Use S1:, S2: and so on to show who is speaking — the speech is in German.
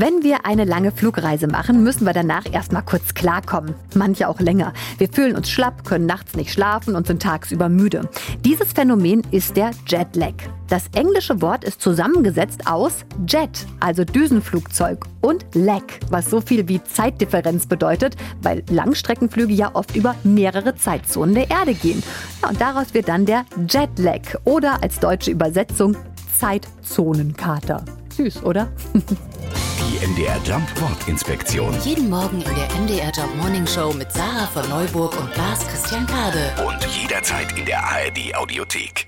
S1: Wenn wir eine lange Flugreise machen, müssen wir danach erstmal kurz klarkommen. Manche auch länger. Wir fühlen uns schlapp, können nachts nicht schlafen und sind tagsüber müde. Dieses Phänomen ist der Jetlag. Das englische Wort ist zusammengesetzt aus Jet, also Düsenflugzeug, und Lag, was so viel wie Zeitdifferenz bedeutet, weil Langstreckenflüge ja oft über mehrere Zeitzonen der Erde gehen. Ja, und daraus wird dann der Jetlag oder als deutsche Übersetzung Zeitzonenkater. Süß, oder?
S2: Die MDR Jump Wortinspektion.
S3: Jeden Morgen in der MDR Job Morning Show mit Sarah von Neuburg und Lars Christian Kade.
S2: Und jederzeit in der ARD Audiothek.